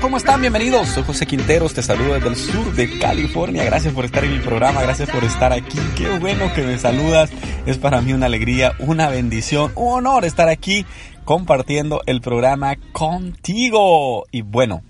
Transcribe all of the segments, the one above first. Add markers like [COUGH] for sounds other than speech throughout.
¿Cómo están? Bienvenidos. Soy José Quinteros, te saludo desde el sur de California. Gracias por estar en mi programa, gracias por estar aquí. Qué bueno que me saludas. Es para mí una alegría, una bendición, un honor estar aquí compartiendo el programa contigo. Y bueno,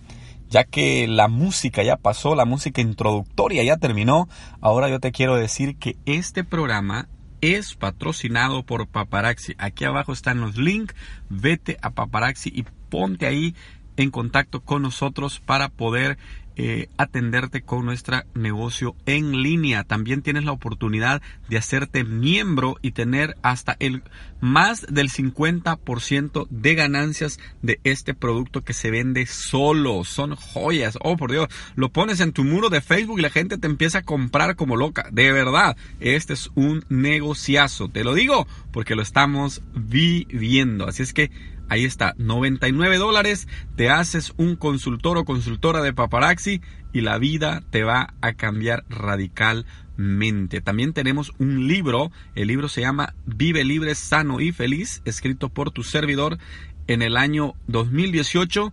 ya que la música ya pasó, la música introductoria ya terminó, ahora yo te quiero decir que este programa es patrocinado por Paparaxi. Aquí abajo están los links. Vete a Paparaxi y ponte ahí en contacto con nosotros para poder eh, atenderte con nuestro negocio en línea. También tienes la oportunidad de hacerte miembro y tener hasta el más del 50% de ganancias de este producto que se vende solo. Son joyas. Oh, por Dios. Lo pones en tu muro de Facebook y la gente te empieza a comprar como loca. De verdad, este es un negociazo. Te lo digo porque lo estamos viviendo. Así es que Ahí está, 99 dólares, te haces un consultor o consultora de paparazzi y la vida te va a cambiar radicalmente. También tenemos un libro, el libro se llama Vive libre, sano y feliz, escrito por tu servidor en el año 2018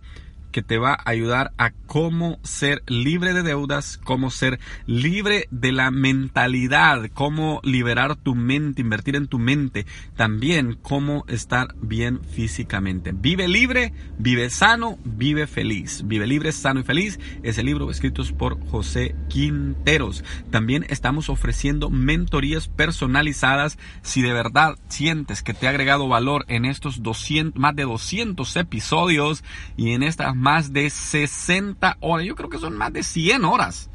que te va a ayudar a cómo ser libre de deudas, cómo ser libre de la mentalidad, cómo liberar tu mente, invertir en tu mente, también cómo estar bien físicamente. Vive libre, vive sano, vive feliz. Vive libre, sano y feliz es el libro escrito por José Quinteros. También estamos ofreciendo mentorías personalizadas si de verdad sientes que te ha agregado valor en estos 200, más de 200 episodios y en estas más de 60 horas, yo creo que son más de 100 horas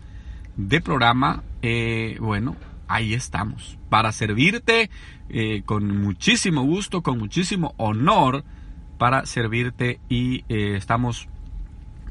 de programa, eh, bueno, ahí estamos, para servirte eh, con muchísimo gusto, con muchísimo honor, para servirte y eh, estamos,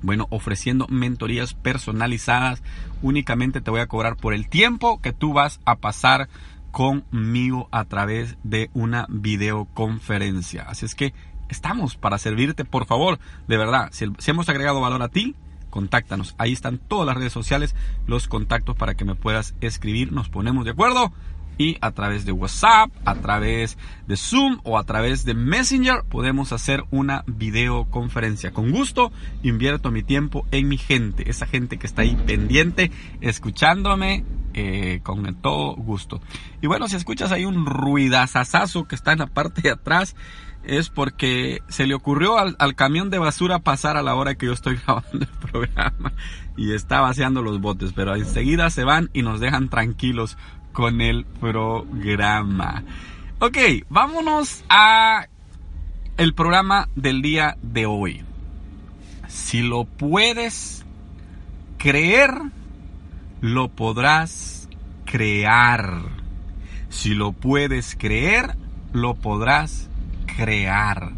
bueno, ofreciendo mentorías personalizadas. Únicamente te voy a cobrar por el tiempo que tú vas a pasar conmigo a través de una videoconferencia. Así es que estamos para servirte, por favor, de verdad, si, hemos agregado valor a ti, contáctanos. Ahí están todas las redes sociales, los contactos para que me puedas escribir, nos ponemos de acuerdo y a través de WhatsApp, a través de Zoom o a través de Messenger podemos hacer una videoconferencia. Con gusto invierto mi tiempo en mi gente, esa gente que está ahí pendiente, escuchándome eh, con todo gusto. Y bueno, si escuchas ahí un ruidazazazo que está en la parte de atrás, es porque se le ocurrió al, camión de basura pasar a la hora que yo estoy [LAUGHS] grabando el programa y está vaciando los botes, pero enseguida se van y nos dejan tranquilos con el programa. Ok, vámonos a el programa del día de hoy. Si lo puedes creer, lo podrás crear. Si lo puedes creer, lo podrás crear.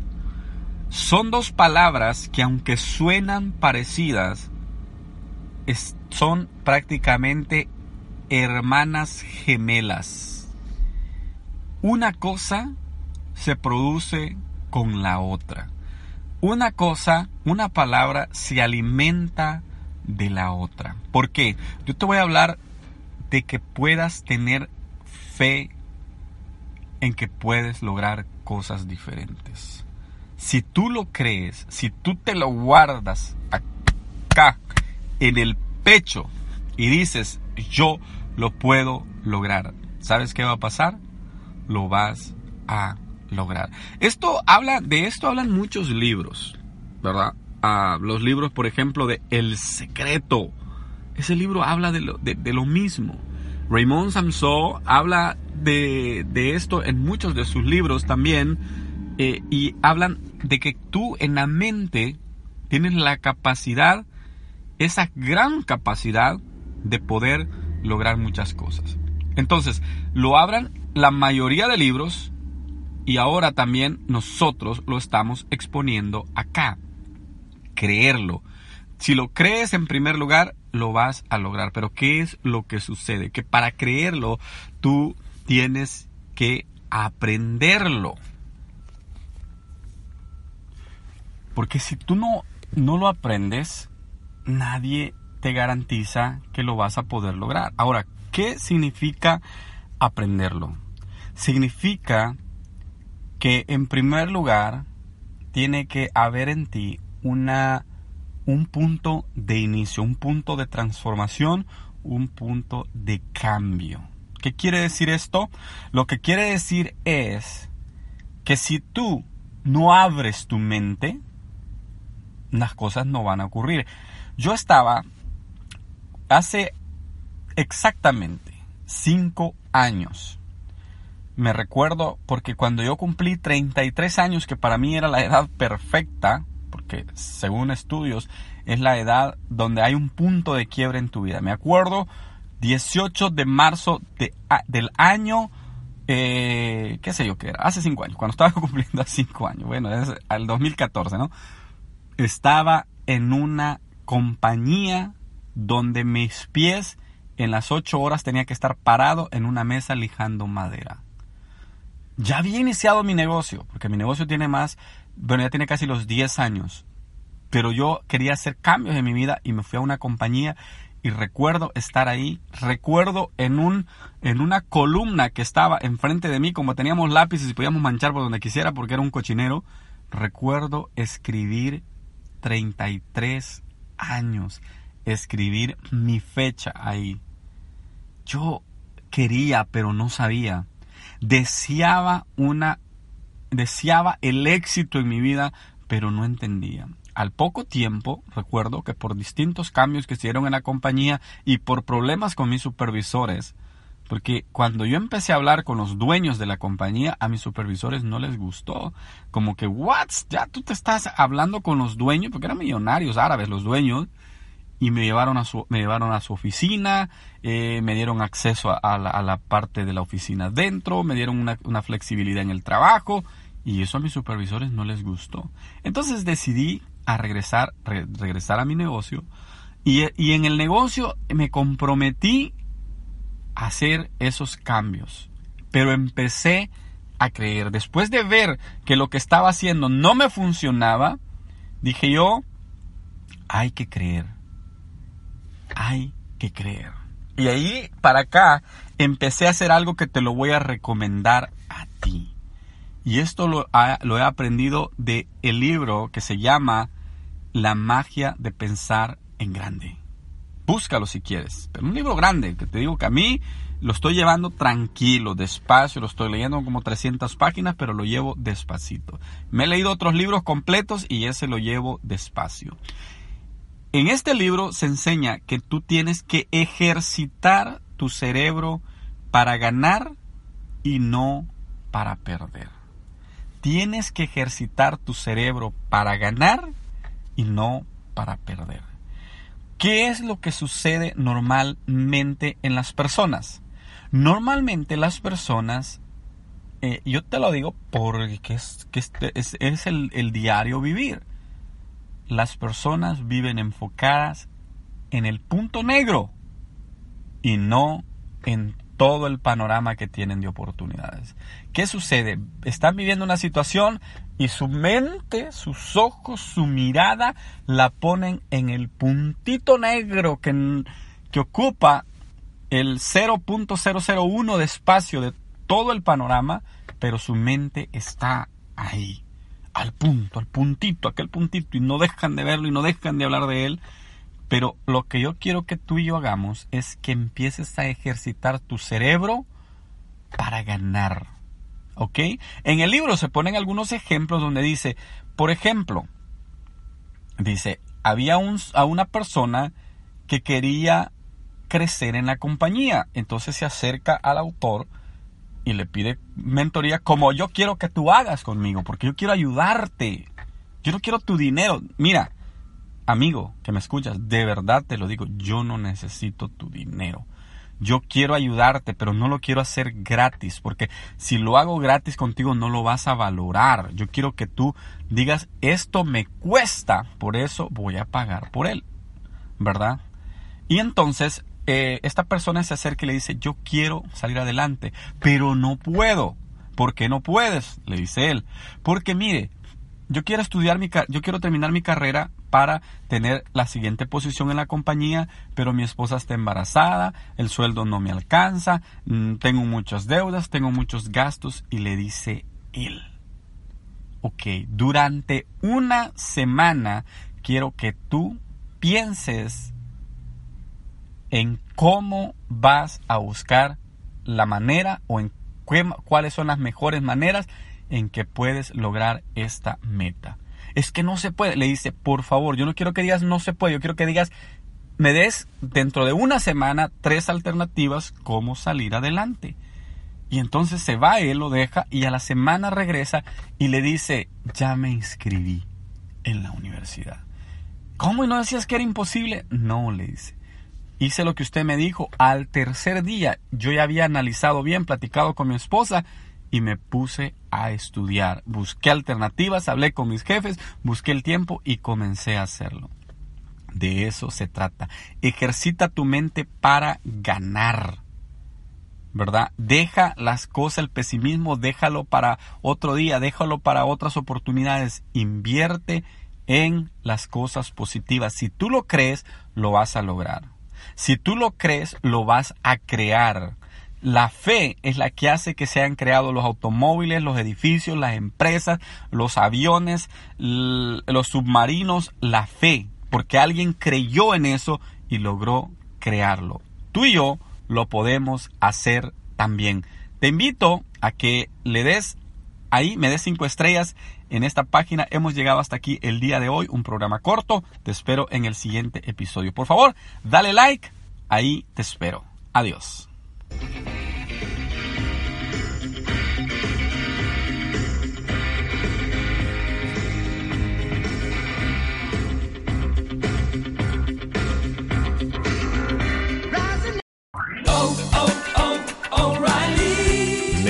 Son dos palabras que aunque suenan parecidas, son prácticamente hermanas gemelas. Una cosa se produce con la otra. Una cosa, una palabra se alimenta de la otra. ¿Por qué? Yo te voy a hablar de que puedas tener fe en que puedes lograr cosas diferentes. Si tú lo crees, si tú te lo guardas acá en el pecho y dices, yo lo puedo lograr, ¿sabes qué va a pasar? Lo vas a lograr. Esto habla, de esto hablan muchos libros, ¿verdad? Ah, los libros, por ejemplo, de El Secreto. Ese libro habla de lo, de, lo mismo. Raymond Samson habla de, esto en muchos de sus libros también eh, y hablan de que tú en la mente tienes la capacidad, esa gran capacidad de poder lograr muchas cosas. Entonces, lo abran la mayoría de libros y ahora también nosotros lo estamos exponiendo acá. Creerlo. Si lo crees en primer lugar, lo vas a lograr. Pero ¿qué es lo que sucede? Que para creerlo, tú tienes que aprenderlo. Porque si tú no, no lo aprendes, nadie te garantiza que lo vas a poder lograr. Ahora, ¿qué significa aprenderlo? Significa que en primer lugar tiene que haber en ti una, un punto de inicio, un punto de transformación, un punto de cambio. ¿Qué quiere decir esto? Lo que quiere decir es que si tú no abres tu mente, las cosas no van a ocurrir. Yo estaba hace exactamente cinco años. Me recuerdo porque cuando yo cumplí 33 años, que para mí era la edad perfecta, porque según estudios es la edad donde hay un punto de quiebre en tu vida. Me acuerdo 18 de marzo de, del año, eh, qué sé yo qué era, hace cinco años, cuando estaba [LAUGHS] cumpliendo cinco años, bueno, es al 2014, ¿no? Estaba en una compañía donde mis pies en las ocho horas tenía que estar parado en una mesa lijando madera. Ya había iniciado mi negocio, porque mi negocio tiene más, bueno, ya tiene casi los 10 años, pero yo quería hacer cambios en mi vida y me fui a una compañía y recuerdo estar ahí, recuerdo en un en una columna que estaba enfrente de mí, como teníamos lápices y podíamos manchar por donde quisiera porque era un cochinero, recuerdo escribir 33 años escribir mi fecha ahí. Yo quería, pero no sabía. Deseaba una deseaba el éxito en mi vida, pero no entendía. Al poco tiempo, recuerdo que por distintos cambios que se dieron en la compañía y por problemas con mis supervisores, porque cuando yo empecé a hablar con los dueños de la compañía, a mis supervisores no les gustó. Como que, ¿what? Ya tú te estás hablando con los dueños, porque eran millonarios árabes los dueños, y me llevaron a su, me llevaron a su oficina, eh, me dieron acceso a, la, parte de la oficina dentro, me dieron una, flexibilidad en el trabajo y eso a mis supervisores no les gustó. Entonces decidí a regresar, regresar a mi negocio y, y en el negocio me comprometí a hacer esos cambios, pero empecé a creer. Después de ver que lo que estaba haciendo no me funcionaba, dije yo, hay que creer hay que creer. Y ahí para acá empecé a hacer algo que te lo voy a recomendar a ti. Y esto lo, he aprendido de el libro que se llama La magia de pensar en grande. Búscalo si quieres. Pero un libro grande, que te digo que a mí lo estoy llevando tranquilo, despacio, lo estoy leyendo como 300 páginas, pero lo llevo despacito. Me he leído otros libros completos y ese lo llevo despacio. En este libro se enseña que tú tienes que ejercitar tu cerebro para ganar y no para perder. Tienes que ejercitar tu cerebro para ganar y no para perder. ¿Qué es lo que sucede normalmente en las personas? Normalmente las personas, eh, yo te lo digo porque es, que es, el diario vivir las personas viven enfocadas en el punto negro y no en todo el panorama que tienen de oportunidades. ¿Qué sucede? Están viviendo una situación y su mente, sus ojos, su mirada la ponen en el puntito negro que, que ocupa el 0.001 de espacio de todo el panorama, pero su mente está ahí al punto, al puntito, aquel puntito, y no dejan de verlo y no dejan de hablar de él. Pero lo que yo quiero que tú y yo hagamos es que empieces a ejercitar tu cerebro para ganar. ¿Ok? En el libro se ponen algunos ejemplos donde dice, por ejemplo, dice, había un, a una persona que quería crecer en la compañía. Entonces se acerca al autor y le pide mentoría como yo quiero que tú hagas conmigo, porque yo quiero ayudarte. Yo no quiero tu dinero. Mira, amigo que me escuchas, de verdad te lo digo, yo no necesito tu dinero. Yo quiero ayudarte, pero no lo quiero hacer gratis, porque si lo hago gratis contigo no lo vas a valorar. Yo quiero que tú digas, esto me cuesta, por eso voy a pagar por él. ¿Verdad? Y entonces eh, esta persona se acerca y le dice, yo quiero salir adelante, pero no puedo. ¿Por qué no puedes? Le dice él. Porque mire, yo quiero estudiar mi yo quiero terminar mi carrera para tener la siguiente posición en la compañía, pero mi esposa está embarazada, el sueldo no me alcanza, mm, tengo muchas deudas, tengo muchos gastos y le dice él. Ok, durante una semana quiero que tú pienses en cómo vas a buscar la manera o en cuáles son las mejores maneras en que puedes lograr esta meta. Es que no se puede. Le dice, por favor, yo no quiero que digas no se puede, yo quiero que digas, me des dentro de una semana tres alternativas cómo salir adelante. Y entonces se va, él lo deja y a la semana regresa y le dice, ya me inscribí en la universidad. ¿Cómo? ¿Y no decías que era imposible? No, le dice. Hice lo que usted me dijo. Al tercer día yo ya había analizado bien, platicado con mi esposa y me puse a estudiar. Busqué alternativas, hablé con mis jefes, busqué el tiempo y comencé a hacerlo. De eso se trata. Ejercita tu mente para ganar. ¿Verdad? Deja las cosas, el pesimismo, déjalo para otro día, déjalo para otras oportunidades. Invierte en las cosas positivas. Si tú lo crees, lo vas a lograr. Si tú lo crees, lo vas a crear. La fe es la que hace que sean creados los automóviles, los edificios, las empresas, los aviones, los submarinos, la fe, porque alguien creyó en eso y logró crearlo. Tú y yo lo podemos hacer también. Te invito a que le des ahí, me des cinco estrellas en esta página. Hemos llegado hasta aquí el día de hoy, un programa corto. Te espero en el siguiente episodio. Por favor, dale like, ahí te espero. Adiós.